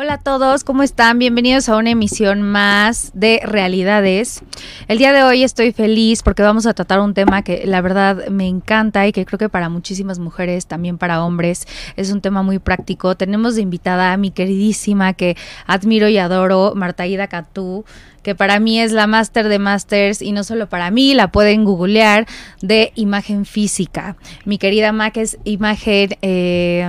Hola a todos, ¿cómo están? Bienvenidos a una emisión más de Realidades. El día de hoy estoy feliz porque vamos a tratar un tema que la verdad me encanta y que creo que para muchísimas mujeres, también para hombres, es un tema muy práctico. Tenemos de invitada a mi queridísima que admiro y adoro, Marta Ida Catú que para mí es la máster de masters y no solo para mí, la pueden googlear de imagen física. Mi querida Mac es imagen, eh,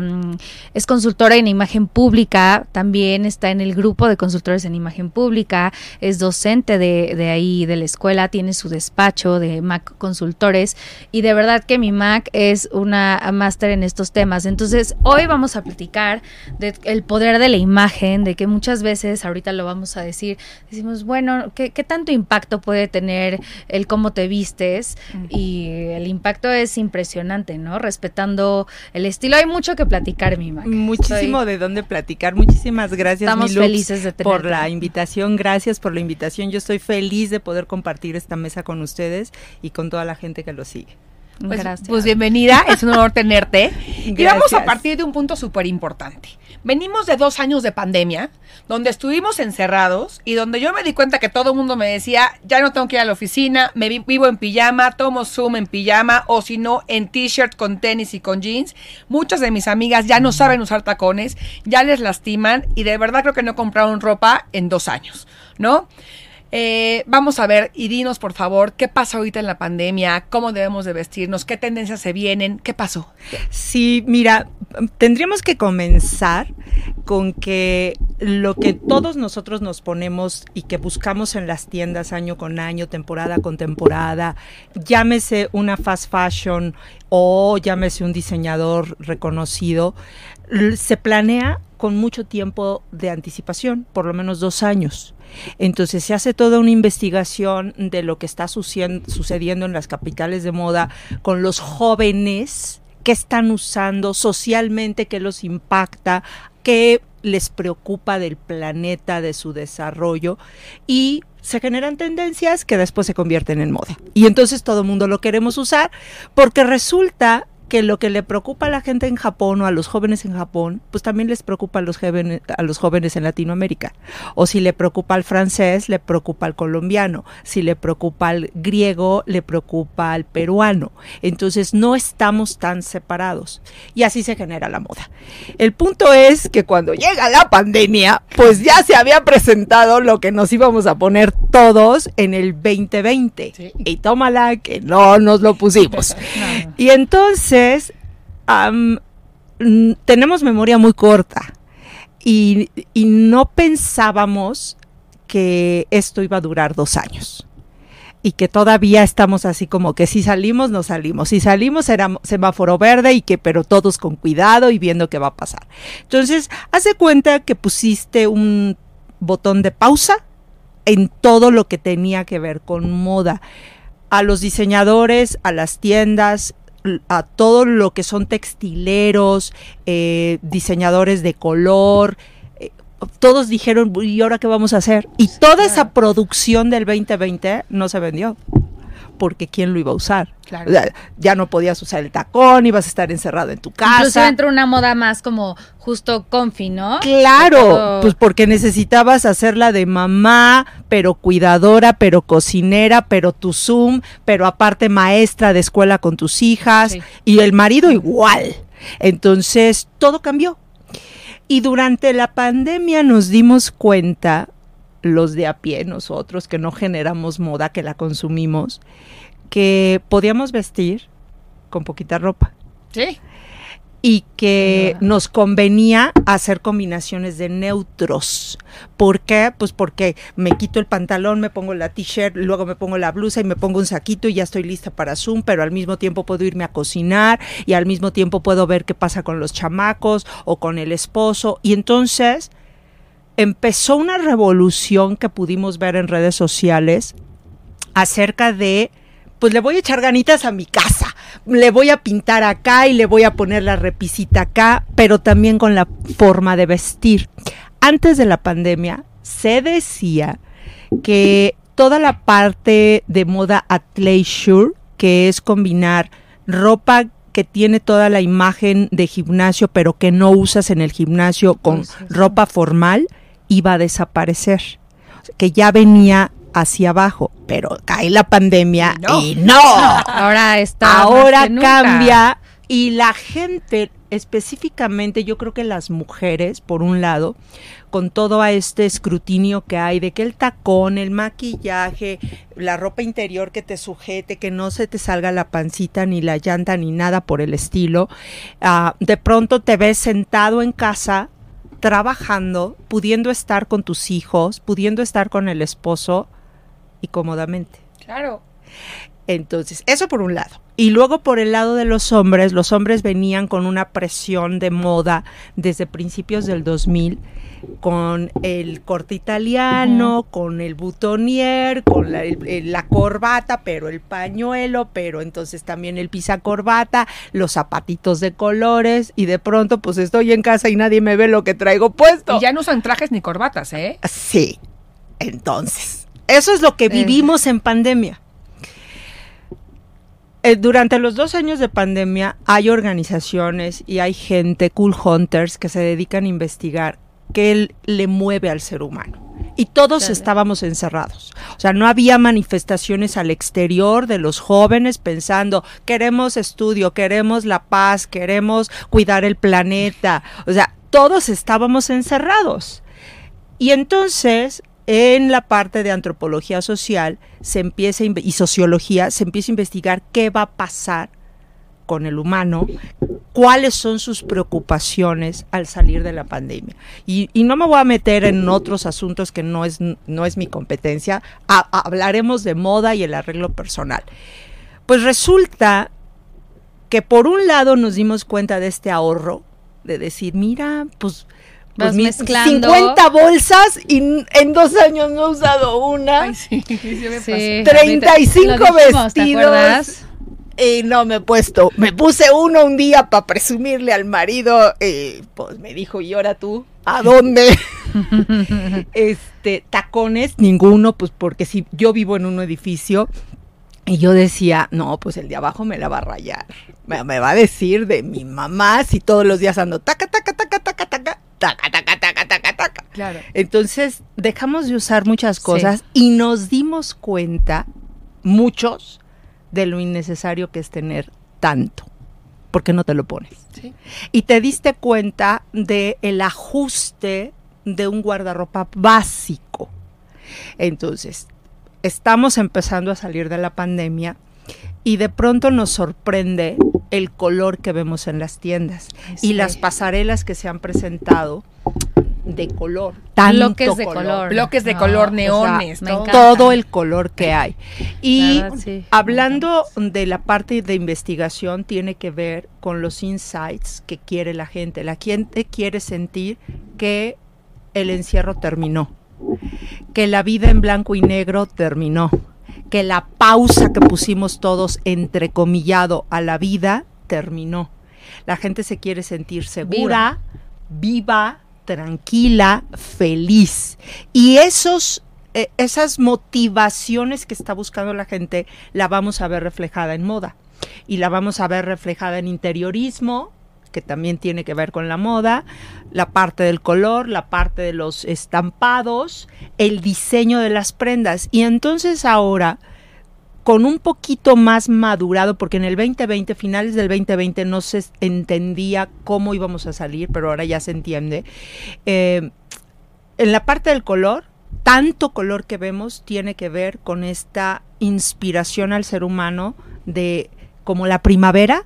es consultora en imagen pública, también está en el grupo de consultores en imagen pública, es docente de, de ahí, de la escuela, tiene su despacho de Mac Consultores y de verdad que mi Mac es una máster en estos temas. Entonces, hoy vamos a platicar del poder de la imagen, de que muchas veces, ahorita lo vamos a decir, decimos, bueno, bueno, ¿qué, tanto impacto puede tener el cómo te vistes? Y el impacto es impresionante, ¿no? Respetando el estilo. Hay mucho que platicar, mi Mac. Muchísimo de dónde platicar. Muchísimas gracias, Estamos felices de por la invitación. Gracias por la invitación. Yo estoy feliz de poder compartir esta mesa con ustedes y con toda la gente que lo sigue. Pues, pues, bienvenida, es un honor tenerte. Y vamos a partir de un punto súper importante. Venimos de dos años de pandemia, donde estuvimos encerrados y donde yo me di cuenta que todo el mundo me decía, ya no tengo que ir a la oficina, me vivo en pijama, tomo Zoom en pijama o si no en t-shirt con tenis y con jeans. Muchas de mis amigas ya no saben usar tacones, ya les lastiman y de verdad creo que no compraron ropa en dos años, ¿no? Eh, vamos a ver y dinos por favor qué pasa ahorita en la pandemia, cómo debemos de vestirnos, qué tendencias se vienen, qué pasó. Sí, mira, tendríamos que comenzar con que lo que todos nosotros nos ponemos y que buscamos en las tiendas año con año, temporada con temporada, llámese una fast fashion o llámese un diseñador reconocido, se planea con mucho tiempo de anticipación, por lo menos dos años. Entonces se hace toda una investigación de lo que está sucediendo en las capitales de moda con los jóvenes que están usando socialmente, qué los impacta, qué les preocupa del planeta, de su desarrollo y se generan tendencias que después se convierten en moda. Y entonces todo el mundo lo queremos usar porque resulta que lo que le preocupa a la gente en Japón o a los jóvenes en Japón, pues también les preocupa a los, jóvenes, a los jóvenes en Latinoamérica. O si le preocupa al francés, le preocupa al colombiano. Si le preocupa al griego, le preocupa al peruano. Entonces no estamos tan separados. Y así se genera la moda. El punto es que cuando llega la pandemia, pues ya se había presentado lo que nos íbamos a poner todos en el 2020. Y tómala que no nos lo pusimos. Y entonces tenemos memoria muy corta y, no pensábamos que esto iba a durar dos años y que todavía estamos así como que si salimos, no salimos. Si salimos era semáforo verde y que, pero todos con cuidado y viendo qué va a pasar. Entonces, hace cuenta que pusiste un botón de pausa en todo lo que tenía que ver con moda. A los diseñadores, a las tiendas, a todo lo que son textileros, eh, diseñadores de color, eh, todos dijeron, ¿y ahora qué vamos a hacer? Y toda esa producción del 2020 no se vendió porque quién lo iba a usar. ya no podías usar el tacón, ibas a estar encerrado en tu casa. Incluso entró una moda más como justo confi, ¿no? Claro, pues porque necesitabas hacerla de mamá, pero cuidadora, pero cocinera, pero tu Zoom, pero aparte maestra de escuela con tus hijas y el marido igual. Entonces, todo cambió. Y durante la pandemia nos dimos cuenta los de a pie, nosotros que no generamos moda, que la consumimos, que podíamos vestir con poquita ropa. Sí. Y que nos convenía hacer combinaciones de neutros. ¿Por qué? Pues porque me quito el pantalón, me pongo la t-shirt, luego me pongo la blusa y me pongo un saquito y ya estoy lista para Zoom, pero al mismo tiempo puedo irme a cocinar y al mismo tiempo puedo ver qué pasa con los chamacos o con el esposo. Y entonces empezó una revolución que pudimos ver en redes sociales acerca de, pues le voy a echar ganitas a mi casa, le voy a pintar acá y le voy a poner la repisita acá, pero también con la forma de vestir. Antes de la pandemia se decía que toda la parte de moda athleisure, que es combinar ropa que tiene toda la imagen de gimnasio, pero que no usas en el gimnasio con ropa formal, iba a desaparecer. Que ya venía hacia abajo, pero cae la pandemia y no. Ahora está. Ahora cambia y la gente, específicamente yo creo que las mujeres, por un lado, con todo a este escrutinio que hay de que el tacón, el maquillaje, la ropa interior que te sujete, que no se te salga la pancita ni la llanta ni nada por el estilo, uh, de pronto te ves sentado en casa trabajando, pudiendo estar con tus hijos, pudiendo estar con el esposo y cómodamente. Claro. Entonces, eso por un lado. Y luego por el lado de los hombres, los hombres venían con una presión de moda desde principios del 2000 con el corte italiano, con el butonier, con la, la, corbata, pero el pañuelo, pero entonces también el pisa corbata, los zapatitos de colores y de pronto pues estoy en casa y nadie me ve lo que traigo puesto. Y ya no usan trajes ni corbatas, ¿eh? Sí. Entonces, eso es lo que vivimos en pandemia. Eh, durante los dos años de pandemia hay organizaciones y hay gente, cool hunters, que se dedican a investigar qué le mueve al ser humano. Y todos estábamos encerrados. O sea, no había manifestaciones al exterior de los jóvenes pensando, queremos estudio, queremos la paz, queremos cuidar el planeta. O sea, todos estábamos encerrados. Y entonces en la parte de antropología social se empieza y sociología se empieza a investigar qué va a pasar con el humano, cuáles son sus preocupaciones al salir de la pandemia. Y, no me voy a meter en otros asuntos que no es, no es mi competencia, hablaremos de moda y el arreglo personal. Pues resulta que por un lado nos dimos cuenta de este ahorro, de decir, mira, pues pues mezclando. 50 bolsas y en dos años no he usado una. Ay, sí, sí, 35 vestidos. Y no me he puesto. Me puse uno un día para presumirle al marido. Y pues me dijo, ¿y ahora tú? ¿A dónde? este, tacones, ninguno, pues porque si yo vivo en un edificio y yo decía, no, pues el de abajo me la va a rayar. Me, me, va a decir de mi mamá si todos los días ando taca, taca, taca, taca, taca taca, taca, taca, taca, taca. Claro. Entonces dejamos de usar muchas cosas y nos dimos cuenta, muchos, de lo innecesario que es tener tanto, porque no te lo pones. Sí. Y te diste cuenta de el ajuste de un guardarropa básico. Entonces, estamos empezando a salir de la pandemia y de pronto nos sorprende el color que vemos en las tiendas y las pasarelas que se han presentado de color. Bloques de color. Bloques de color, neones. todo, el color que hay. Y hablando de la parte de investigación, tiene que ver con los insights que quiere la gente. La gente quiere sentir que el encierro terminó, que la vida en blanco y negro terminó que la pausa que pusimos todos entrecomillado a la vida terminó. La gente se quiere sentir segura, viva, tranquila, feliz. Y esos eh, esas motivaciones que está buscando la gente la vamos a ver reflejada en moda y la vamos a ver reflejada en interiorismo, que también tiene que ver con la moda, la parte del color, la parte de los estampados, el diseño de las prendas. Y entonces ahora, con un poquito más madurado, porque en el 2020, finales del 2020, no se entendía cómo íbamos a salir, pero ahora ya se entiende. Eh, en la parte del color, tanto color que vemos tiene que ver con esta inspiración al ser humano de como la primavera,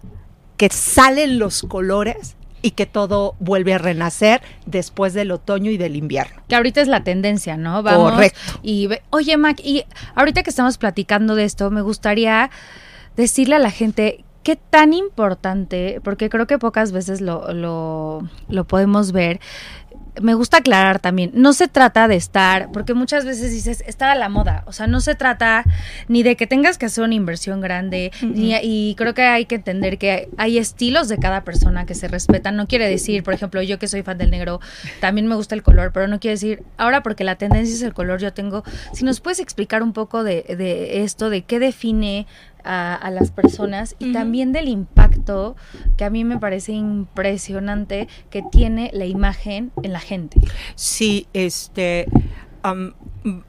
que salen los colores y que todo vuelve a renacer después del otoño y del invierno. Que ahorita es la tendencia, ¿no? Vamos. Correcto. Y oye, Mac, y ahorita que estamos platicando de esto, me gustaría decirle a la gente qué tan importante, porque creo que pocas veces lo, lo, lo podemos ver, me gusta aclarar también, no se trata de estar, porque muchas veces dices, estar a la moda, o sea, no se trata ni de que tengas que hacer una inversión grande, ni, y creo que hay que entender que hay, estilos de cada persona que se respetan, no quiere decir, por ejemplo, yo que soy fan del negro, también me gusta el color, pero no quiere decir, ahora porque la tendencia es el color, yo tengo, si nos puedes explicar un poco de, de esto, de qué define a, las personas y también del impacto que a mí me parece impresionante que tiene la imagen en la gente. Sí, este,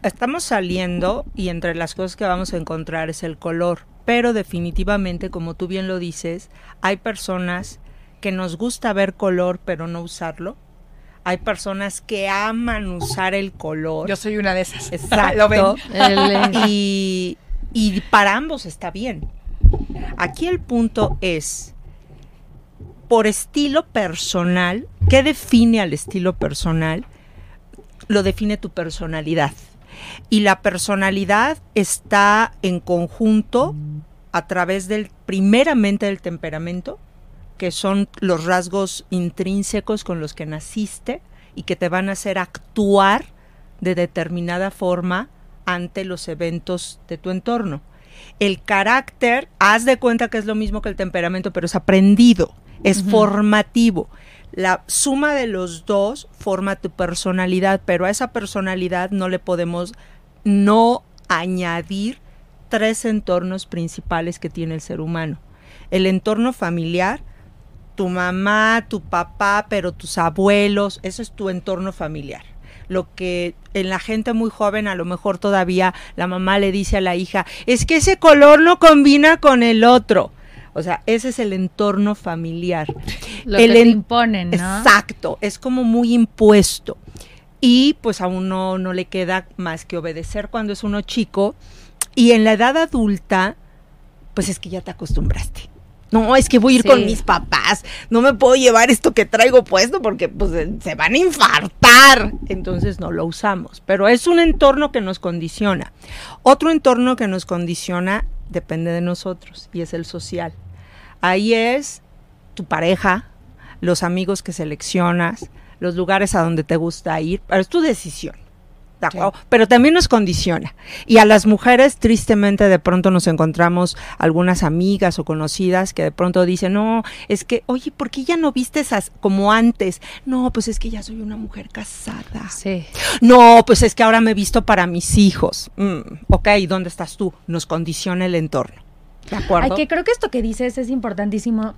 estamos saliendo y entre las cosas que vamos a encontrar es el color, pero definitivamente, como tú bien lo dices, hay personas que nos gusta ver color pero no usarlo. Hay personas que aman usar el color. Yo soy una de esas. Exacto. y, y para ambos está bien. Aquí el punto es, por estilo personal, ¿qué define al estilo personal? Lo define tu personalidad. Y la personalidad está en conjunto a través del, primeramente del temperamento, que son los rasgos intrínsecos con los que naciste y que te van a hacer actuar de determinada forma ante los eventos de tu entorno. El carácter, haz de cuenta que es lo mismo que el temperamento, pero es aprendido, es formativo. La suma de los dos forma tu personalidad, pero a esa personalidad no le podemos no añadir tres entornos principales que tiene el ser humano. El entorno familiar, tu mamá, tu papá, pero tus abuelos, eso es tu entorno familiar. Lo que en la gente muy joven a lo mejor todavía la mamá le dice a la hija, es que ese color no combina con el otro. O sea, ese es el entorno familiar. Lo que te imponen, ¿no? Exacto, es como muy impuesto. Y pues a uno no le queda más que obedecer cuando es uno chico. Y en la edad adulta, pues es que ya te acostumbraste. No, es que voy a ir con mis papás. No me puedo llevar esto que traigo puesto porque pues se van a infartar. Entonces no lo usamos. Pero es un entorno que nos condiciona. Otro entorno que nos condiciona depende de nosotros y es el social. Ahí es tu pareja, los amigos que seleccionas, los lugares a donde te gusta ir, pero es tu decisión. Pero también nos condiciona. Y a las mujeres, tristemente, de pronto nos encontramos algunas amigas o conocidas que de pronto dicen, no, es que, oye, ¿por qué ya no viste esas como antes? No, pues es que ya soy una mujer casada. Sí. No, pues es que ahora me he visto para mis hijos. Mm, ok, ¿dónde estás tú? Nos condiciona el entorno. ¿De acuerdo? Ay, que creo que esto que dices es importantísimo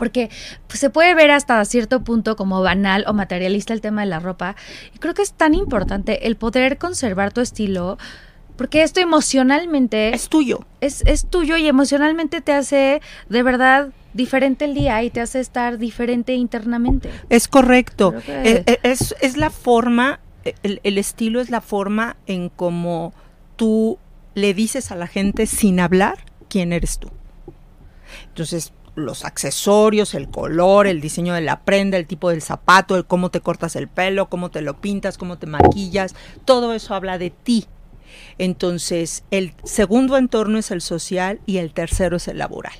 porque pues, se puede ver hasta cierto punto como banal o materialista el tema de la ropa. Y creo que es tan importante el poder conservar tu estilo. Porque esto emocionalmente... Es tuyo. Es, es tuyo y emocionalmente te hace de verdad diferente el día y te hace estar diferente internamente. Es correcto. E, e, es, es, la forma, el, el, estilo es la forma en cómo tú le dices a la gente sin hablar quién eres tú. Entonces, los accesorios, el color, el diseño de la prenda, el tipo del zapato, el cómo te cortas el pelo, cómo te lo pintas, cómo te maquillas, todo eso habla de ti. Entonces, el segundo entorno es el social y el tercero es el laboral.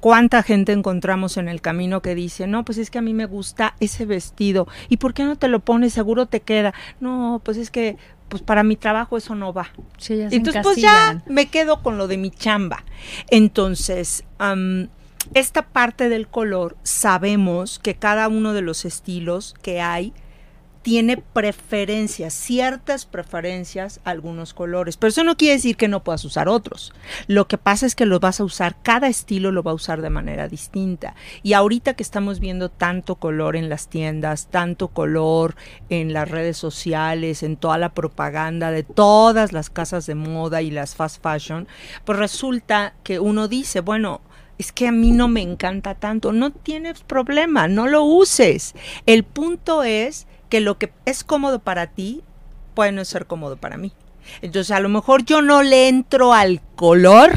¿Cuánta gente encontramos en el camino que dice, no, pues es que a mí me gusta ese vestido, ¿y por qué no te lo pones? Seguro te queda. No, pues es que pues para mi trabajo eso no va. Entonces, pues ya me quedo con lo de mi chamba. Entonces, esta parte del color sabemos que cada uno de los estilos que hay tiene preferencias, ciertas preferencias algunos colores, pero eso no quiere decir que no puedas usar otros. Lo que pasa es que los vas a usar, cada estilo lo va a usar de manera distinta. Y ahorita que estamos viendo tanto color en las tiendas, tanto color en las redes sociales, en toda la propaganda de todas las casas de moda y las fast fashion, pues resulta que uno dice, bueno, es que a mí no me encanta tanto. No tienes problema, no lo uses. El punto es que lo que es cómodo para ti puede no ser cómodo para mí. Entonces a lo mejor yo no le entro al color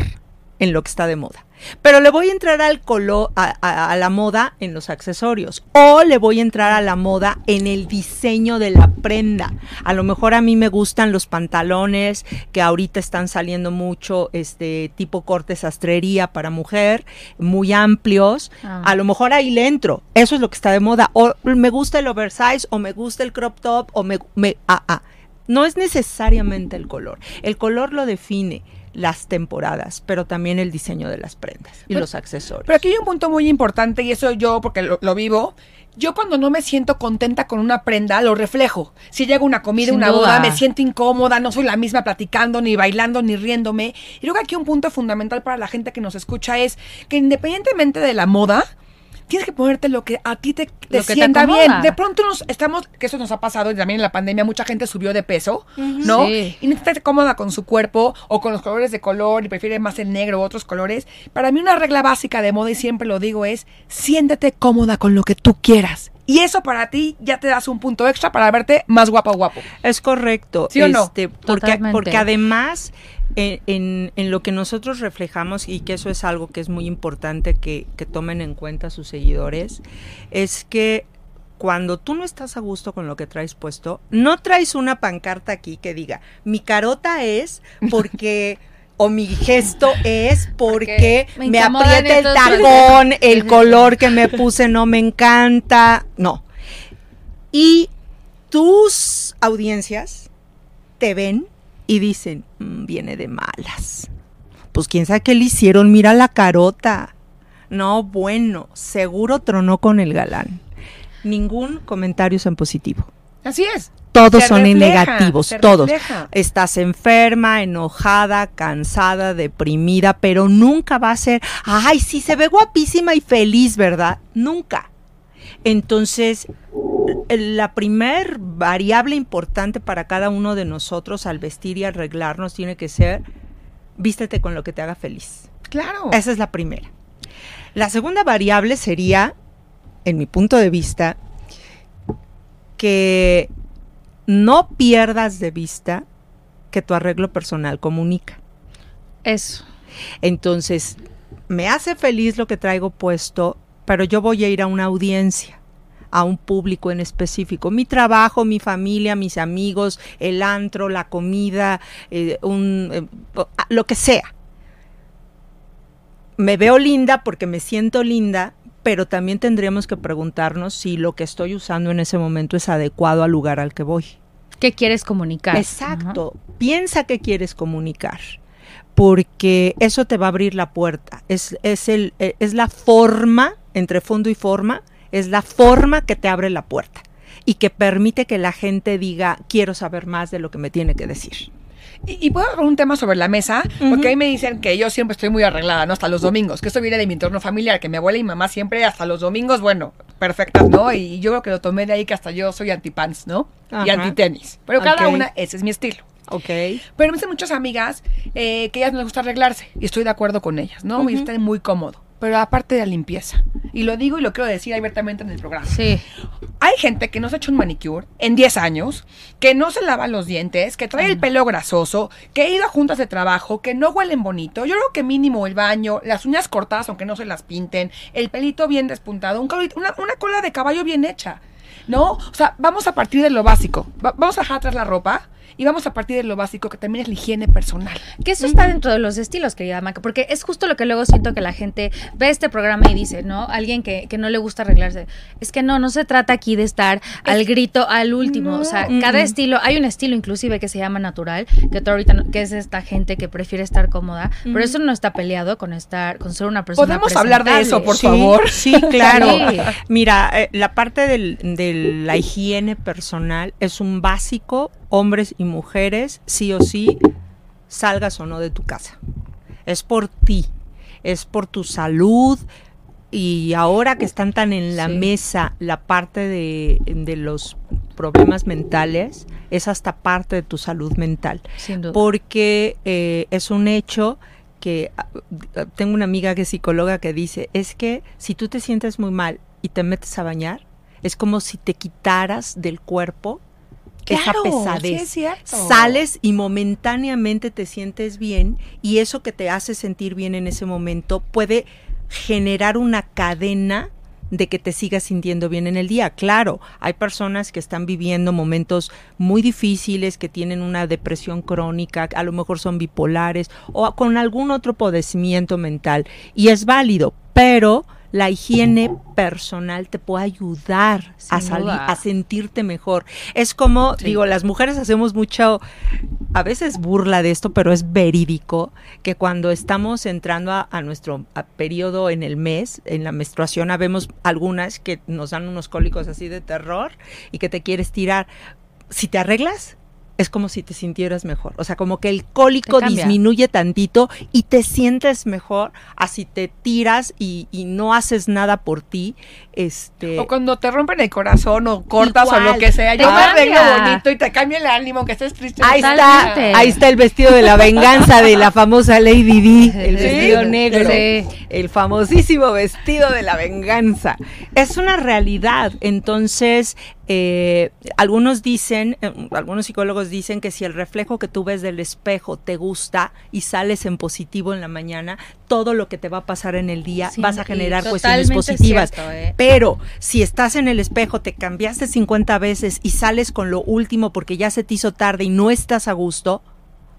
en lo que está de moda. Pero le voy a entrar al color, a, la moda en los accesorios. O le voy a entrar a la moda en el diseño de la prenda. A lo mejor a mí me gustan los pantalones que ahorita están saliendo mucho, este tipo corte sastrería para mujer, muy amplios. Ah. A lo mejor ahí le entro. Eso es lo que está de moda. O me gusta el oversize, o me gusta el crop top, o me, me ah, ah. No es necesariamente el color. El color lo define las temporadas, pero también el diseño de las prendas y los accesorios. Pero aquí hay un punto muy importante y eso yo, porque lo, vivo, yo cuando no me siento contenta con una prenda, lo reflejo. Si llega una comida, una boda, me siento incómoda, no soy la misma platicando, ni bailando, ni riéndome. Y creo que aquí un punto fundamental para la gente que nos escucha es que independientemente de la moda, tienes que ponerte lo que a ti te, sienta bien. De pronto nos estamos, que eso nos ha pasado y también en la pandemia, mucha gente subió de peso, ¿no? Y no está cómoda con su cuerpo o con los colores de color y prefiere más el negro u otros colores. Para mí una regla básica de moda, y siempre lo digo, es siéntete cómoda con lo que tú quieras. Y eso para ti ya te das un punto extra para verte más guapo o guapo. Es correcto. ¿Sí o no? Este, porque, porque además en, lo que nosotros reflejamos, y que eso es algo que es muy importante que, que tomen en cuenta sus seguidores, es que cuando tú no estás a gusto con lo que traes puesto, no traes una pancarta aquí que diga, mi carota es porque... o mi gesto es porque, me, aprieta el tacón, el color que me puse no me encanta. No. Y tus audiencias te ven y dicen, mm, viene de malas. Pues quién sabe qué le hicieron, mira la carota. No, bueno, seguro tronó con el galán. Ningún comentario es en positivo. Así es. Todos son en negativos, todos. Estás enferma, enojada, cansada, deprimida, pero nunca va a ser, ay, sí, se ve guapísima y feliz, ¿verdad? Nunca. Entonces, la primer variable importante para cada uno de nosotros al vestir y arreglarnos tiene que ser, vístete con lo que te haga feliz. Claro. Esa es la primera. La segunda variable sería, en mi punto de vista, que no pierdas de vista que tu arreglo personal comunica. Eso. Entonces, me hace feliz lo que traigo puesto, pero yo voy a ir a una audiencia a un público en específico. Mi trabajo, mi familia, mis amigos, el antro, la comida, eh, un, eh, lo que sea. Me veo linda porque me siento linda, pero también tendríamos que preguntarnos si lo que estoy usando en ese momento es adecuado al lugar al que voy. ¿Qué quieres comunicar? Exacto. Piensa qué quieres comunicar porque eso te va a abrir la puerta. Es, es, el, eh, es la forma, entre fondo y forma, es la forma que te abre la puerta y que permite que la gente diga, quiero saber más de lo que me tiene que decir. Y, puedo poner un tema sobre la mesa, porque ahí me dicen que yo siempre estoy muy arreglada, ¿no? Hasta los domingos, que esto viene de mi entorno familiar, que mi abuela y mi mamá siempre hasta los domingos, bueno, perfectas, ¿no? Y yo creo que lo tomé de ahí que hasta yo soy antipants, ¿no? Y antitenis. Pero cada una, ese es mi estilo. Ok. Pero me dicen muchas amigas eh, que ellas no les gusta arreglarse, y estoy de acuerdo con ellas, ¿no? Y están muy cómodo pero aparte de la limpieza. Y lo digo y lo quiero decir abiertamente en el programa. Sí. Hay gente que no se ha hecho un manicure en 10 años, que no se lava los dientes, que trae el pelo grasoso, que ha ido a juntas de trabajo, que no huelen bonito. Yo creo que mínimo el baño, las uñas cortadas aunque no se las pinten, el pelito bien despuntado, una, una cola de caballo bien hecha. ¿No? O sea, vamos a partir de lo básico. vamos a dejar atrás la ropa y vamos a partir de lo básico, que también es la higiene personal. Que eso está dentro de los estilos, querida Maca, porque es justo lo que luego siento que la gente ve este programa y dice, ¿no? Alguien que, que no le gusta arreglarse. Es que no, no se trata aquí de estar al grito al último. o sea, cada estilo, hay un estilo inclusive que se llama natural, que tú ahorita, que es esta gente que prefiere estar cómoda, pero eso no está peleado con estar, con ser una persona. ¿Podemos hablar de eso, por favor? Sí, claro. Mira, eh, la parte del, de la higiene personal es un básico hombres y mujeres, sí o sí, salgas o no de tu casa. Es por ti, es por tu salud. Y ahora que están tan en la mesa la parte de, los problemas mentales, es hasta parte de tu salud mental. Porque eh, es un hecho que ah, tengo una amiga que es psicóloga que dice, es que si tú te sientes muy mal y te metes a bañar, es como si te quitaras del cuerpo esa pesadez. Sales y momentáneamente te sientes bien y eso que te hace sentir bien en ese momento puede generar una cadena de que te sigas sintiendo bien en el día. Claro, hay personas que están viviendo momentos muy difíciles, que tienen una depresión crónica, a lo mejor son bipolares o con algún otro padecimiento mental y es válido, pero la higiene personal te puede ayudar a salir, a sentirte mejor. Es como, digo, las mujeres hacemos mucho, a veces burla de esto, pero es verídico, que cuando estamos entrando a, nuestro periodo en el mes, en la menstruación, habemos algunas que nos dan unos cólicos así de terror y que te quieres tirar. Si te arreglas, es como si te sintieras mejor. O sea, como que el cólico disminuye tantito y te sientes mejor así te tiras y, no haces nada por ti. Este, o cuando te rompen el corazón o cortas o lo que sea. Yo me arreglo bonito y te cambia el ánimo, que estés triste. Ahí está, ahí está el vestido de la venganza de la famosa Lady D. El vestido negro. El famosísimo vestido de la venganza. Es una realidad. Entonces, eh, algunos dicen, eh, algunos psicólogos dicen que si el reflejo que tú ves del espejo te gusta y sales en positivo en la mañana, todo lo que te va a pasar en el día vas a generar cuestiones positivas. ¿eh? Pero si estás en el espejo, te cambiaste 50 veces y sales con lo último porque ya se te hizo tarde y no estás a gusto,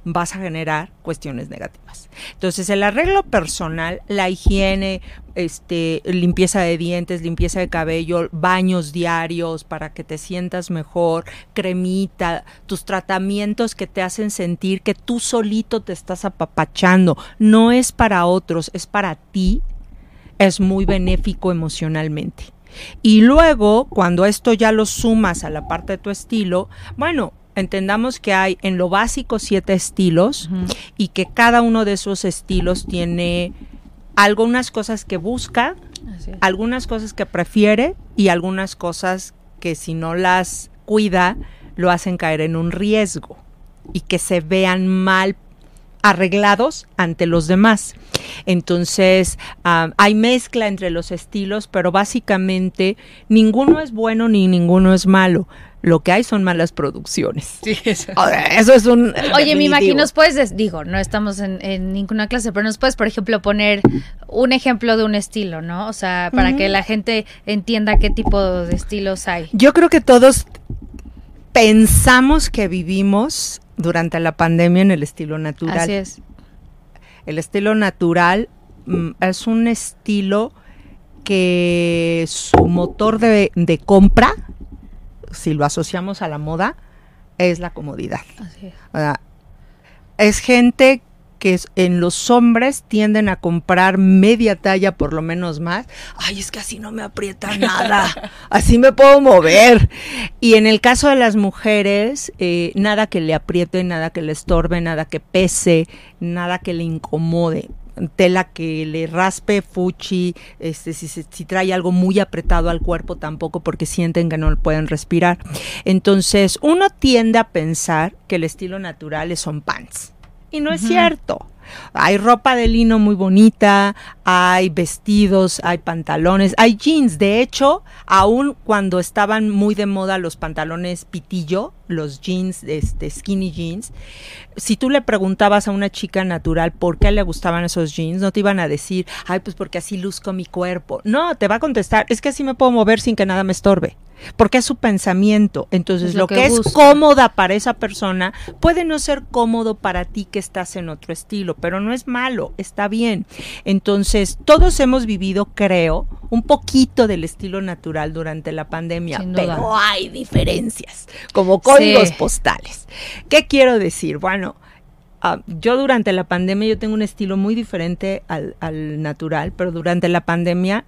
vas a generar cuestiones negativas. Entonces, el arreglo personal, la higiene, este, limpieza de dientes, limpieza de cabello, baños diarios para que te sientas mejor, cremita, tus tratamientos que te hacen sentir que tú solito te estás apapachando, no es para otros, es para ti, es muy benéfico emocionalmente. Y luego, cuando esto ya lo sumas a la parte de tu estilo, bueno, entendamos que hay en lo básico siete estilos y que cada uno de esos estilos tiene algunas cosas que busca, algunas cosas que prefiere y algunas cosas que si no las cuida lo hacen caer en un riesgo y que se vean mal arreglados ante los demás. Entonces, ah, hay mezcla entre los estilos, pero básicamente ninguno es bueno ni ninguno es malo lo que hay son malas producciones. Sí, eso, eso es un... Oye, mi Maki, nos puedes, digo, no estamos en, ninguna clase, pero nos puedes, por ejemplo, poner un ejemplo de un estilo, ¿no? O sea, para que la gente entienda qué tipo de estilos hay. Yo creo que todos pensamos que vivimos durante la pandemia en el estilo natural. Así es. El estilo natural mm, es un estilo que su motor de, de compra si lo asociamos a la moda, es la comodidad. es. gente que en los hombres tienden a comprar media talla por lo menos más. Ay, es que así no me aprieta nada, así me puedo mover. Y en el caso de las mujeres, eh, nada que le apriete, nada que le estorbe, nada que pese, nada que le incomode tela que le raspe fuchi, este, si, si trae algo muy apretado al cuerpo tampoco porque sienten que no pueden respirar. Entonces uno tiende a pensar que el estilo natural son pants. Y no es cierto. Hay ropa de lino muy bonita, hay vestidos, hay pantalones, hay jeans. De hecho, aún cuando estaban muy de moda los pantalones pitillo, los jeans, este, skinny jeans, si tú le preguntabas a una chica natural por qué le gustaban esos jeans, no te iban a decir, ay, pues porque así luzco mi cuerpo. No, te va a contestar, es que así me puedo mover sin que nada me estorbe porque es su pensamiento. Entonces, lo, que, es cómoda para esa persona puede no ser cómodo para ti que estás en otro estilo, pero no es malo, está bien. Entonces, todos hemos vivido, creo, un poquito del estilo natural durante la pandemia, pero hay diferencias, como códigos postales. ¿Qué quiero decir? Bueno, ah, yo durante la pandemia yo tengo un estilo muy diferente al, al natural, pero durante la pandemia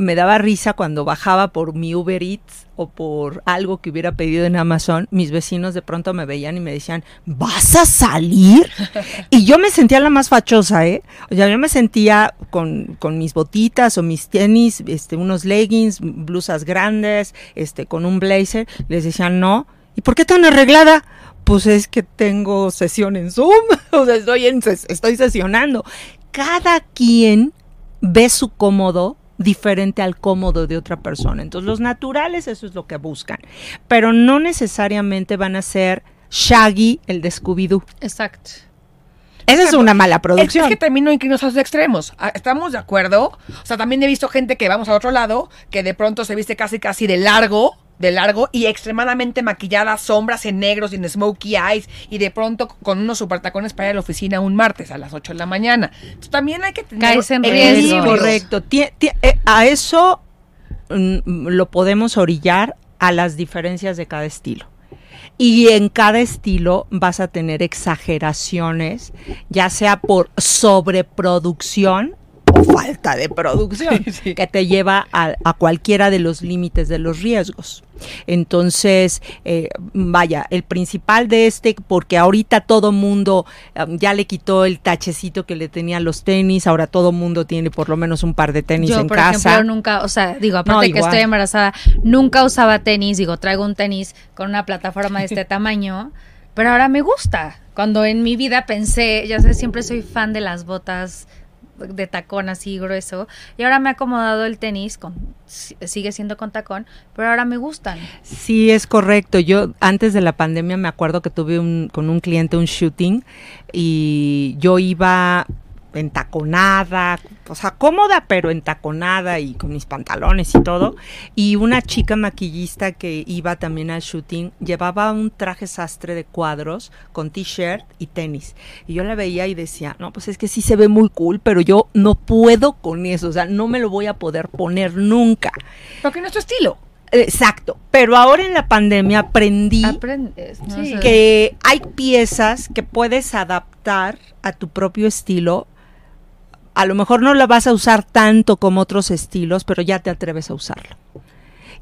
me daba risa cuando bajaba por mi Uber Eats o por algo que hubiera pedido en Amazon, mis vecinos de pronto me veían y me decían, ¿vas a salir? Y yo me sentía la más fachosa, ¿eh? O sea, yo me sentía con, con mis botitas o mis tenis, este, unos leggings, blusas grandes, este, con un blazer. Les decían, no. ¿Y por qué tan arreglada? Pues es que tengo sesión en Zoom, o sea, estoy, en, estoy sesionando. Cada quien ve su cómodo diferente al cómodo de otra persona. Entonces los naturales eso es lo que buscan, pero no necesariamente van a ser Shaggy el de Scooby-Doo. Exacto. Esa es una mala producción. Es, que también no inclinos a los extremos. Ah, ¿Estamos de acuerdo? O sea, también he visto gente que vamos a otro lado, que de pronto se viste casi casi de largo, de largo y extremadamente maquillada, sombras en negros y en smokey eyes y de pronto con unos super tacones para ir a la oficina un martes a las 8 de la mañana. Entonces, también hay que tener Caes en riesgo. Correcto. Eh, a eso mm, lo podemos orillar a las diferencias de cada estilo. Y en cada estilo vas a tener exageraciones, ya sea por sobreproducción falta de producción, Sí. que te lleva a, a cualquiera de los límites de los riesgos. Entonces, eh, vaya, el principal de este, porque ahorita todo mundo um, ya le quitó el tachecito que le tenía a los tenis, ahora todo mundo tiene por lo menos un par de tenis Yo, en por casa. ejemplo, nunca, o sea, digo, aparte que estoy embarazada, nunca usaba tenis, digo, traigo un tenis con una plataforma de este tamaño, pero ahora me gusta. Cuando en mi vida pensé, ya sé, siempre soy fan de las botas de tacón así grueso, y ahora me ha acomodado el tenis, con, si- sigue siendo con tacón, pero ahora me gustan. Sí, es correcto. Yo antes de la pandemia me acuerdo que tuve un, con un cliente un shooting y yo iba entaconada, o sea, cómoda, pero entaconada y con mis pantalones y todo. Y una chica maquillista que iba también al shooting llevaba un traje sastre de cuadros con t-shirt y tenis. Y yo la veía y decía, no, pues es que sí se ve muy cool, pero yo no puedo con eso, o sea, no me lo voy a poder poner nunca. Porque no es tu estilo. Exacto, pero ahora en la pandemia aprendí Aprendes, ¿no? Sí. O sea, que hay piezas que puedes adaptar a tu propio estilo. A lo mejor no la vas a usar tanto como otros estilos, pero ya te atreves a usarlo.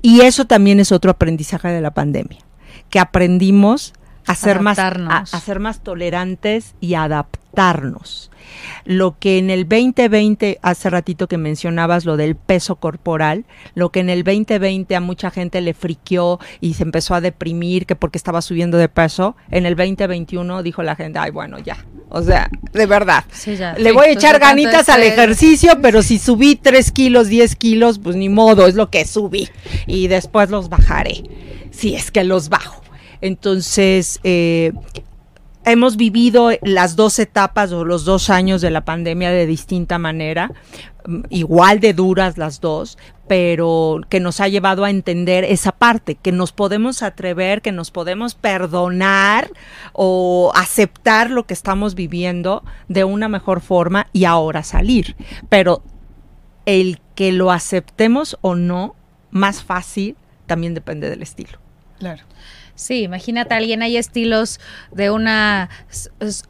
Y eso también es otro aprendizaje de la pandemia, que aprendimos a ser, más, a, ser más tolerantes y adaptarnos. Lo que en el 2020, hace ratito que mencionabas lo del peso corporal, lo que en el 2020 a mucha gente le friqueó y se empezó a deprimir que porque estaba subiendo de peso, en el 2021 dijo la gente, ay, bueno, ya. O sea, de verdad. sí, ya. Le Sí, voy a pues, echar ganitas al estrés. ejercicio, pero si subí 3 kilos, 10 kilos, pues ni modo, es lo que subí. Y después los bajaré, si es que los bajo. Entonces, eh, hemos vivido las dos etapas o los dos años de la pandemia de distinta manera, mm, igual de duras las dos, pero que nos ha llevado a entender esa parte, que nos podemos atrever, que nos podemos perdonar o aceptar lo que estamos viviendo de una mejor forma y ahora salir. Pero el que lo aceptemos o no, más fácil, también depende del estilo. Claro. Sí, imagínate a alguien, hay estilos de una,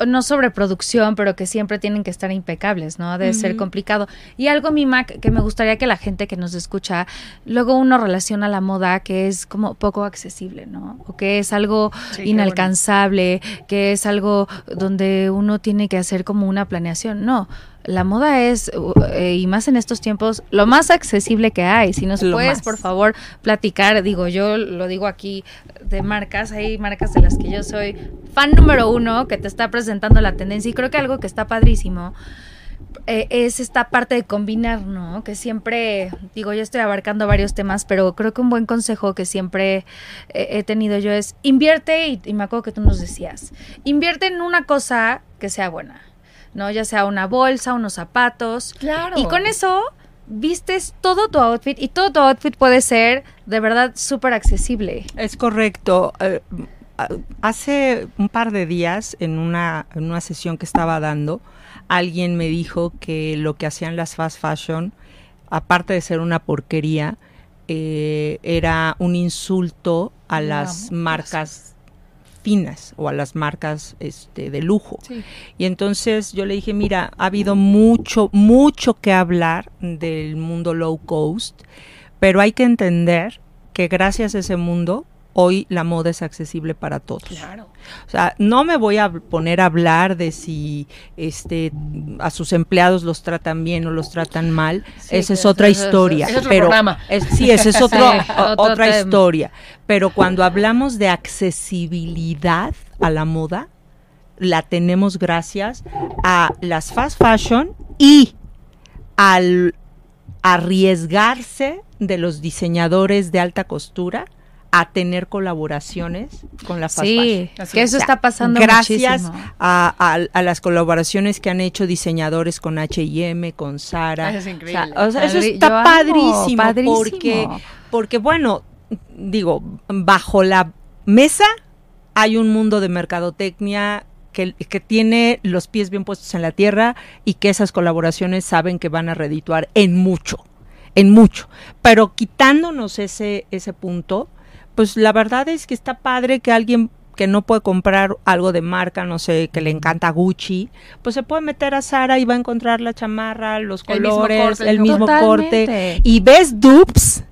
no sobreproducción, pero que siempre tienen que estar impecables, ¿no? Debe ser complicado. Y algo, mi Mac, que me gustaría que la gente que nos escucha, luego uno relaciona la moda que es como poco accesible, ¿no? O que es algo Sí, inalcanzable, que es algo donde uno tiene que hacer como una planeación. No, la moda es, uh, eh, y más en estos tiempos, lo más accesible que hay. Si nos Lo puedes, más. por favor, platicar, digo, yo lo digo aquí de marcas, hay marcas de las que yo soy fan número uno que te está presentando la tendencia y creo que algo que está padrísimo eh, es esta parte de combinar, ¿no? Que siempre, digo, yo estoy abarcando varios temas, pero creo que un buen consejo que siempre eh, he tenido yo es invierte, y, y me acuerdo que tú nos decías, invierte en una cosa que sea buena, ¿no? Ya sea una bolsa, unos zapatos. Claro. Y con eso vistes todo tu outfit y todo tu outfit puede ser de verdad súper accesible. Es correcto. Eh, hace un par de días, en una, en una sesión que estaba dando, alguien me dijo que lo que hacían las fast fashion, aparte de ser una porquería, eh, era un insulto a las marcas finas o a las marcas este, de lujo. Sí. Y entonces yo le dije, mira, ha habido mucho, mucho que hablar del mundo low cost, pero hay que entender que gracias a ese mundo, hoy la moda es accesible para todos. Claro. O sea, no me voy a poner a hablar de si este a sus empleados los tratan bien o los tratan mal. Sí, esa es otra historia. es otro pero programa. es- sí, esa es otro, Sí, o- otro otra tema. historia. Pero cuando hablamos de accesibilidad a la moda, la tenemos gracias a las fast fashion y al arriesgarse de los diseñadores de alta costura a tener colaboraciones con la fast fashion. Sí, Así que es. eso está pasando Gracias muchísimo. a, a- a las colaboraciones que han hecho diseñadores con H&M, con Sara. Eso es O sea, increíble. o sea, eso está padrísimo, padrísimo. porque porque bueno, digo, bajo la mesa hay un mundo de mercadotecnia que, que, tiene los pies bien puestos en la tierra y que esas colaboraciones saben que van a redituar en mucho, en mucho. Pero quitándonos ese, ese punto, pues la verdad es que está padre que alguien que no puede comprar algo de marca, no sé, que le encanta Gucci, pues se puede meter a Sara y va a encontrar la chamarra, los colores, el mismo corte, corte y ves dupes.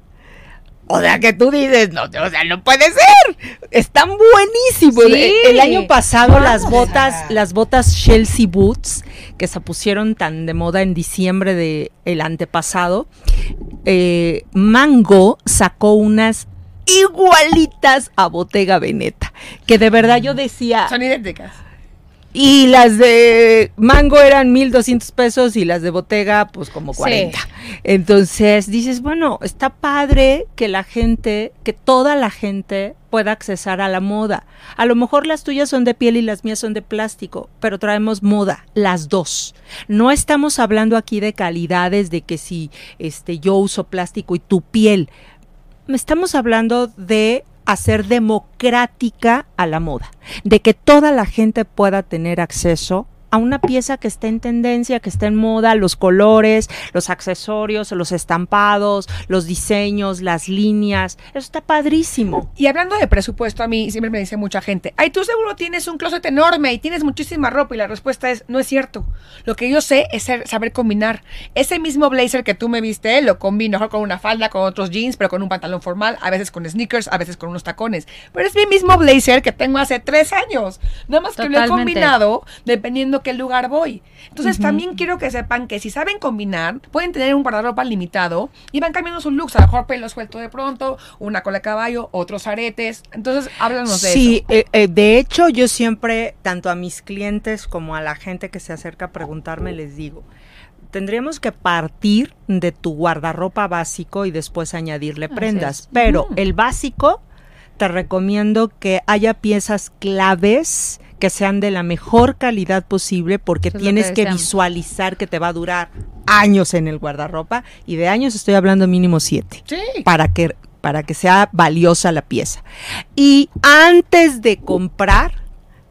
O sea, que tú dices, no, o sea, no puede ser. Están buenísimos. El, año pasado las botas, las botas Chelsea Boots, que se pusieron tan de moda en diciembre del el antepasado, eh, Mango sacó unas igualitas a Bottega Veneta, que de verdad yo decía... Son idénticas. Y las de mango eran 1200 pesos y las de botega pues como 40. Entonces dices, bueno, está padre que la gente, que toda la gente pueda accesar a la moda. A lo mejor las tuyas son de piel y las mías son de plástico, pero traemos moda, las dos. No estamos hablando aquí de calidades, de que si este, yo uso plástico y tu piel. Estamos hablando de hacer democrática a la moda, de que toda la gente pueda tener acceso a una pieza que está en tendencia, que está en moda, los colores, los accesorios, los estampados, los diseños, las líneas. Eso está padrísimo. Y hablando de presupuesto, a mí siempre me dice mucha gente, ay, tú seguro tienes un closet enorme y tienes muchísima ropa. Y la respuesta es, no es cierto. Lo que yo sé es saber combinar. Ese mismo blazer que tú me viste, lo combino mejor con una falda, con otros jeans, pero con un pantalón formal, a veces con sneakers, a veces con unos tacones. Pero es mi mismo blazer que tengo hace tres años. Nada más que lo he combinado dependiendo qué lugar voy. Entonces también quiero que sepan que si saben combinar, pueden tener un guardarropa limitado y van cambiando sus looks. A lo mejor pelo suelto de pronto, una cola de caballo, otros aretes. Entonces háblanos de eso. Sí, eh, eh, de hecho yo siempre, tanto a mis clientes como a la gente que se acerca a preguntarme, les digo, tendríamos que partir de tu guardarropa básico y después añadirle prendas. Pero el básico, te recomiendo que haya piezas claves que sean de la mejor calidad posible porque tienes que, visualizar que te va a durar años en el guardarropa y de años estoy hablando mínimo siete para que para que sea valiosa la pieza. Y antes de comprar,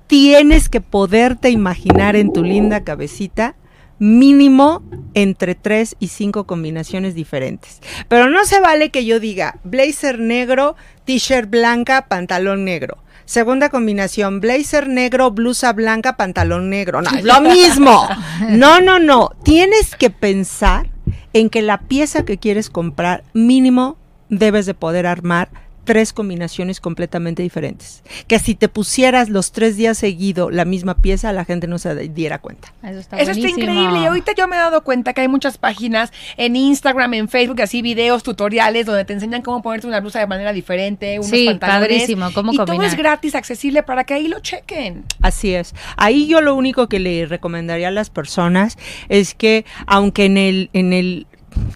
tienes que poderte imaginar en tu linda cabecita mínimo entre tres y cinco combinaciones diferentes. Pero no se vale que yo diga blazer negro, t-shirt blanca, pantalón negro. Segunda combinación, blazer negro, blusa blanca, pantalón negro. No, lo mismo. No, no, no. Tienes que pensar en que la pieza que quieres comprar mínimo debes de poder armar tres combinaciones completamente diferentes. Que si te pusieras los tres días seguido la misma pieza, la gente no se diera cuenta. Eso está, Eso está increíble. Y ahorita yo me he dado cuenta que hay muchas páginas en Instagram, en Facebook, así videos, tutoriales, donde te enseñan cómo ponerte una blusa de manera diferente, unos sí, Padrísimo, cómo y todo es gratis, accesible para que ahí lo chequen. Así es. Ahí yo lo único que le recomendaría a las personas es que, aunque en el, en el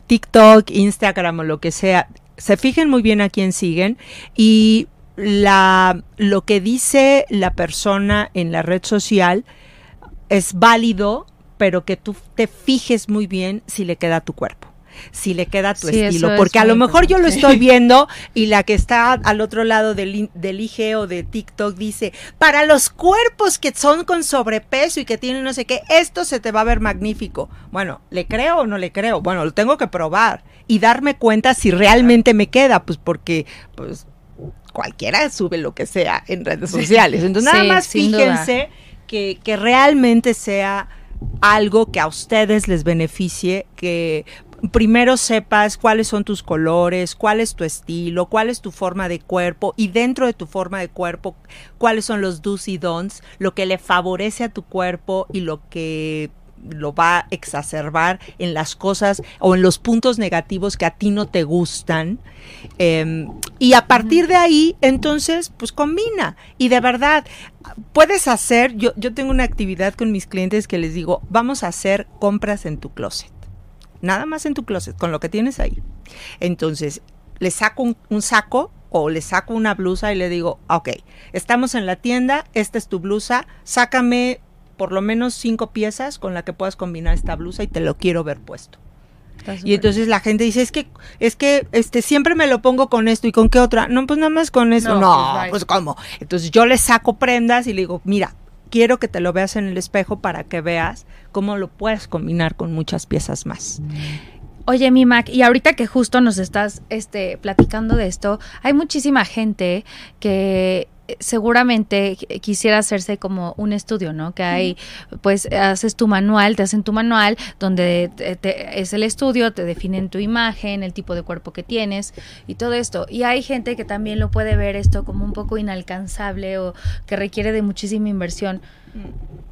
TikTok, Instagram o lo que sea, se fijen muy bien a quién siguen y la, lo que dice la persona en la red social es válido, pero que tú te fijes muy bien si le queda a tu cuerpo si le queda tu estilo. Porque a lo mejor yo lo estoy viendo y la que está al otro lado del, del IG o de TikTok dice, para los cuerpos que son con sobrepeso y que tienen no sé qué, esto se te va a ver magnífico. Bueno, ¿le creo o no le creo? Bueno, lo tengo que probar y darme cuenta si realmente me queda, pues porque pues cualquiera sube lo que sea en redes sociales. Entonces nada más fíjense que, que realmente sea algo que a ustedes les beneficie, que primero sepas cuáles son tus colores, cuál es tu estilo, cuál es tu forma de cuerpo y dentro de tu forma de cuerpo, cuáles son los do's y don'ts, lo que le favorece a tu cuerpo y lo que lo va a exacerbar en las cosas o en los puntos negativos que a ti no te gustan. Em, y a partir de ahí, entonces, pues combina. Y de verdad, puedes hacer, yo, yo tengo una actividad con mis clientes que les digo, vamos a hacer compras en tu closet. Nada más en tu closet, con lo que tienes ahí. Entonces, le saco un, un saco o le saco una blusa y le digo, ok, estamos en la tienda, esta es tu blusa, sácame por lo menos cinco piezas con la que puedas combinar esta blusa y te lo quiero ver puesto. Y entonces la gente dice, es que, es que este siempre me lo pongo con esto y con qué otra. No, pues nada más con eso. No, no pues, pues cómo. Entonces yo le saco prendas y le digo, mira, quiero que te lo veas en el espejo para que veas cómo lo puedes combinar con muchas piezas más. Oye, mi Mac, y ahorita que justo nos estás este, platicando de esto, hay muchísima gente que seguramente quisiera hacerse como un estudio, ¿no? Que hay, pues haces tu manual, te hacen tu manual donde es el estudio, te definen tu imagen, el tipo de cuerpo que tienes y todo esto. Y hay gente que también lo puede ver esto como un poco inalcanzable o que requiere de muchísima inversión.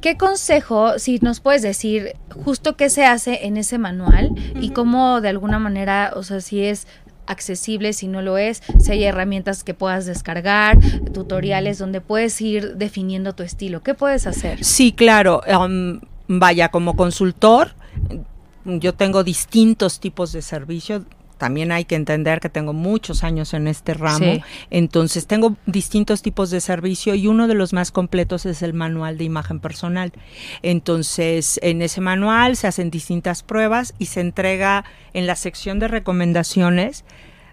¿Qué consejo, si nos puedes decir justo qué se hace en ese manual y cómo de alguna manera, o sea, si es accesible, si no lo es, si hay herramientas que puedas descargar, tutoriales donde puedes ir definiendo tu estilo. ¿Qué puedes hacer? Sí, claro. Um, vaya, como consultor, yo tengo distintos tipos de servicios también hay que entender que tengo muchos años en este ramo, entonces tengo distintos tipos de servicio y uno de los más completos es el manual de imagen personal. Entonces, en ese manual se hacen distintas pruebas y se entrega en la sección de recomendaciones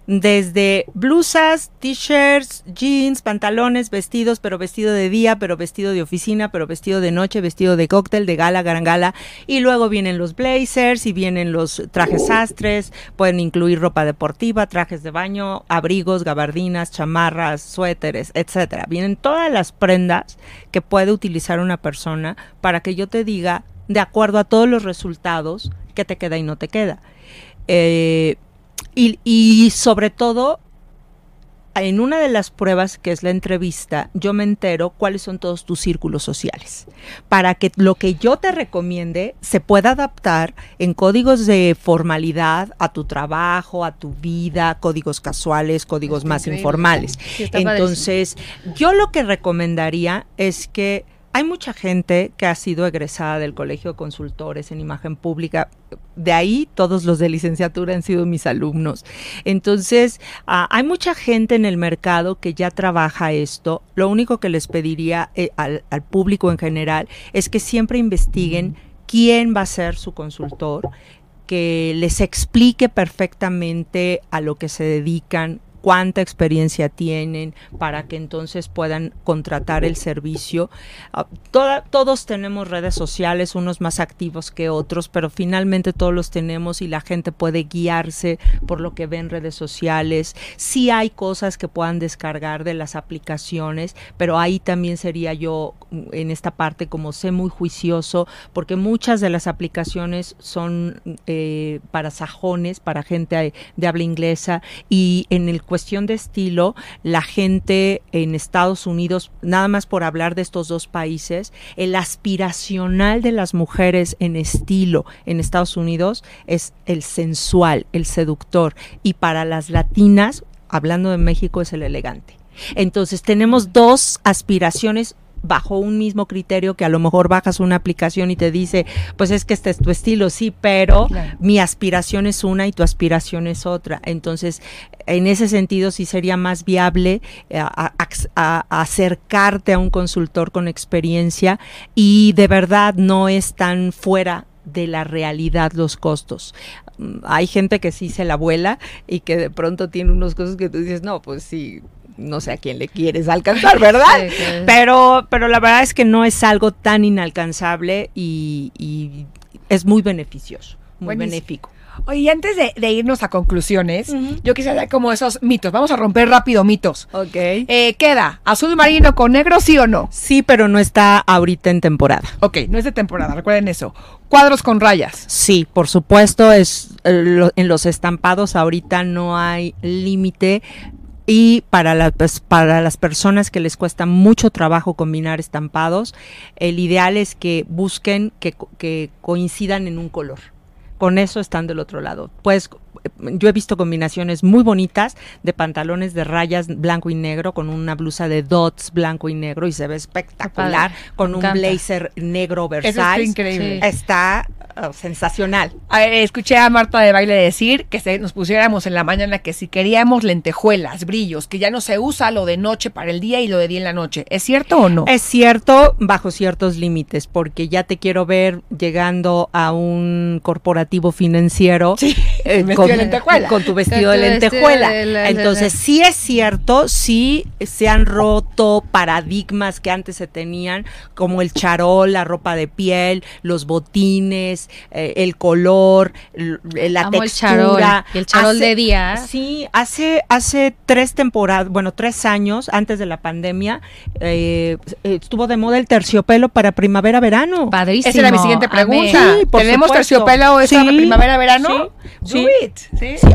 desde blusas, t-shirts, jeans, pantalones, vestidos, pero vestido de día, pero vestido de oficina, pero vestido de noche, vestido de cóctel, de gala, gran gala. Y luego vienen los blazers y vienen los trajes sastres, pueden incluir ropa deportiva, trajes de baño, abrigos, gabardinas, chamarras, suéteres, etcétera. Vienen todas las prendas que puede utilizar una persona para que yo te diga, de acuerdo a todos los resultados, qué te queda y no te queda. Eh, y, sobre todo, en una de las pruebas que es la entrevista, yo me entero cuáles son todos tus círculos sociales, para que lo que yo te recomiende se pueda adaptar en códigos de formalidad a tu trabajo, a tu vida, códigos casuales, códigos más informales. Entonces, yo lo que recomendaría es que hay mucha gente que ha sido egresada del Colegio de Consultores en Imagen Pública. De ahí todos los de licenciatura han sido mis alumnos. Entonces, ah, hay mucha gente en el mercado que ya trabaja esto. Lo único que les pediría eh, al, al público en general es que siempre investiguen quién va a ser su consultor, que les explique perfectamente a lo que se dedican, cuánta experiencia tienen para que entonces puedan contratar el servicio. Ah, todos tenemos redes sociales, unos más activos que otros, pero finalmente todos los tenemos y la gente puede guiarse por lo que ve en redes sociales. Sí hay cosas que puedan descargar de las aplicaciones, pero ahí también sería yo mm, en esta parte como sé muy juicioso, porque muchas de las aplicaciones son eh, para sajones, para gente de habla inglesa, y en el cuestión de estilo, la gente en Estados Unidos, nada más por hablar de estos dos países, el aspiracional de las mujeres en estilo en Estados Unidos es el sensual, el seductor, y para las latinas, hablando de México, es el elegante. Entonces tenemos dos aspiraciones bajo un mismo criterio que a lo mejor bajas una aplicación y te dice, pues es que este es tu estilo, sí, pero mi aspiración es una y tu aspiración es otra. Entonces, en ese sentido sí sería más viable eh, acercarte a un consultor con experiencia y de verdad no es tan fuera de la realidad los costos. Mm, hay gente que sí se la vuela y que de pronto tiene unos costos que tú dices, no, pues sí, no sé a quién le quieres alcanzar, ¿verdad? Pero, pero la verdad es que no es algo tan inalcanzable y, es muy beneficioso, muy benéfico. Oye, antes de, irnos a conclusiones, yo quisiera dar como esos mitos. Vamos a romper rápido mitos. Ok. Eh, ¿Queda azul marino con negro, sí o no? Sí, pero no está ahorita en temporada. Ok, no es de temporada, recuerden eso. Cuadros con rayas. Sí, por supuesto, es eh, en los estampados ahorita no hay límite y para, pues, para las personas que les cuesta mucho trabajo combinar estampados, el ideal es que busquen que, coincidan en un color. Con eso están del otro lado. Pues yo he visto combinaciones muy bonitas de pantalones de rayas blanco y negro con una blusa de dots blanco y negro y se ve espectacular con un blazer negro Versailles. increíble. Está oh, sensacional. escuché a Marta de Baile decir que se, nos pusiéramos en la mañana que si queríamos lentejuelas, brillos, que ya no se usa lo de noche para el día y lo de día en la noche. ¿Es cierto o no? Es cierto bajo ciertos límites, porque ya te quiero ver llegando a un corporativo financiero eh, con, con, tu vestido de lentejuela. Entonces, sí es cierto, sí se han roto paradigmas que antes se tenían, como el charol, la ropa de piel, los botines, eh, el color, la textura. El charol, el charol de día. Sí, hace, hace tres temporadas, bueno, tres años antes de la pandemia, eh, estuvo de moda el terciopelo para primavera-verano. Padrísimo. Esa era mi siguiente pregunta. Sí, ¿Tenemos terciopelo esa primavera-verano? Sí, sí,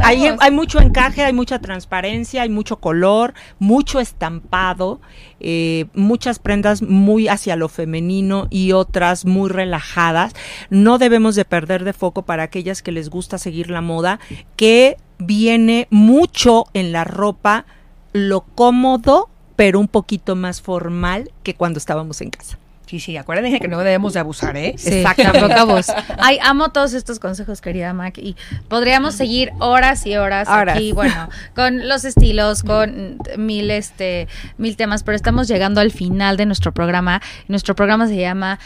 hay, hay mucho encaje, hay mucha transparencia, hay mucho color, mucho estampado, eh, muchas prendas muy hacia lo femenino y otras muy relajadas. No debemos de perder de foco para aquellas que les gusta seguir la moda, que viene mucho en la ropa lo cómodo, pero un poquito más formal que cuando estábamos en casa. Sí, sí, acuérdense que no debemos de abusar, ¿eh? Sí, Exactamente. Ay, amo todos estos consejos, querida Mac, y podríamos seguir horas y horas, aquí, bueno, con los estilos, con mil, este, mil temas, pero estamos llegando al final de nuestro programa. Nuestro programa se llama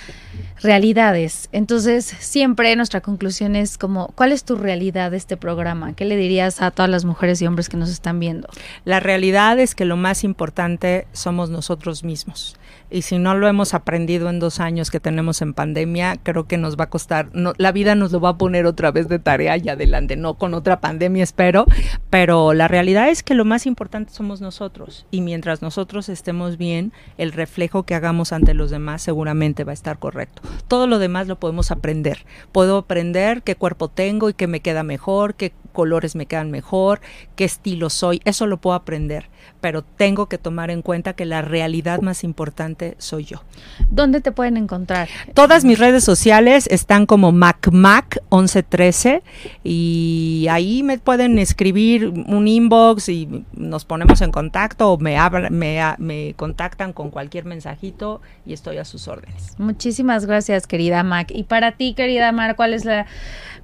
realidades. Entonces, siempre nuestra conclusión es como, ¿cuál es tu realidad de este programa? ¿Qué le dirías a todas las mujeres y hombres que nos están viendo? La realidad es que lo más importante somos nosotros mismos. Y si no lo hemos aprendido en dos años que tenemos en pandemia, creo que nos va a costar, la vida nos lo va a poner otra vez de tarea y adelante, no con otra pandemia espero, pero la realidad es que lo más importante somos nosotros. Y mientras nosotros estemos bien, el reflejo que hagamos ante los demás seguramente va a estar correcto. Todo lo demás lo podemos aprender. Puedo aprender qué cuerpo tengo y qué me queda mejor, qué colores me quedan mejor, qué estilo soy. Eso lo puedo aprender, pero tengo que tomar en cuenta que la realidad más importante soy yo. ¿Dónde te pueden encontrar? Todas mis redes sociales están como MacMac1113 y ahí me pueden escribir un inbox y nos ponemos en contacto o me, me, me contactan con cualquier mensajito y estoy a sus órdenes. Muchísimas gracias, querida Mac. Y para ti, querida Mar, ¿cuál es la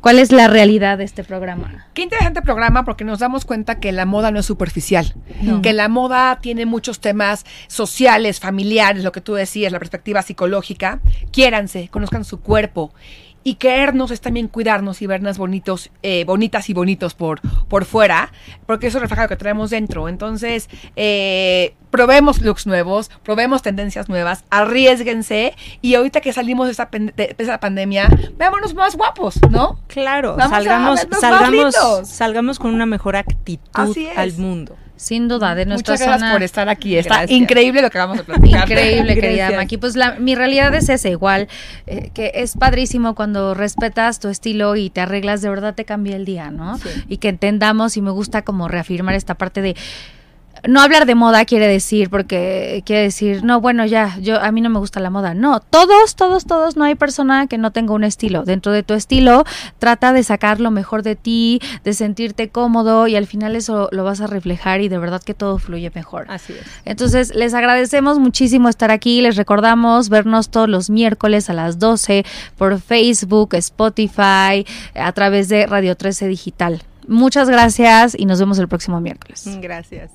¿Cuál es la realidad de este programa? Qué interesante programa porque nos damos cuenta que la moda no es superficial, que la moda tiene muchos temas sociales, familiares, lo que tú decías, la perspectiva psicológica. Quiéranse, conozcan su cuerpo y querernos es también cuidarnos y vernos bonitos, eh, bonitas y bonitos por, por fuera, porque eso refleja lo que traemos dentro. Entonces, eh, probemos looks nuevos, probemos tendencias nuevas, arriesguense y ahorita que salimos de esa, esa pandemia, veámonos más guapos, ¿no? Claro, salgamos, salgamos, salgamos con una mejor actitud al mundo. Sin duda, de nuestra Muchas gracias por estar aquí. Está increíble lo que vamos a platicar. Increíble, querida Maki. Pues la, mi realidad es esa, igual, eh, que es padrísimo cuando respetas tu estilo y te arreglas, de verdad te cambia el día, ¿no? Y que entendamos, y me gusta como reafirmar esta parte de no hablar de moda quiere decir, porque quiere decir, no, bueno, ya, yo a mí no me gusta la moda. No, todos, todos, todos, no hay persona que no tenga un estilo. Dentro de tu estilo, trata de sacar lo mejor de ti, de sentirte cómodo y al final eso lo vas a reflejar y de verdad que todo fluye mejor. Así es. Entonces, les agradecemos muchísimo estar aquí. Les recordamos vernos todos los miércoles a las 12 por Facebook, Spotify, a través de Radio 13 Digital. Muchas gracias y nos vemos el próximo miércoles. Gracias.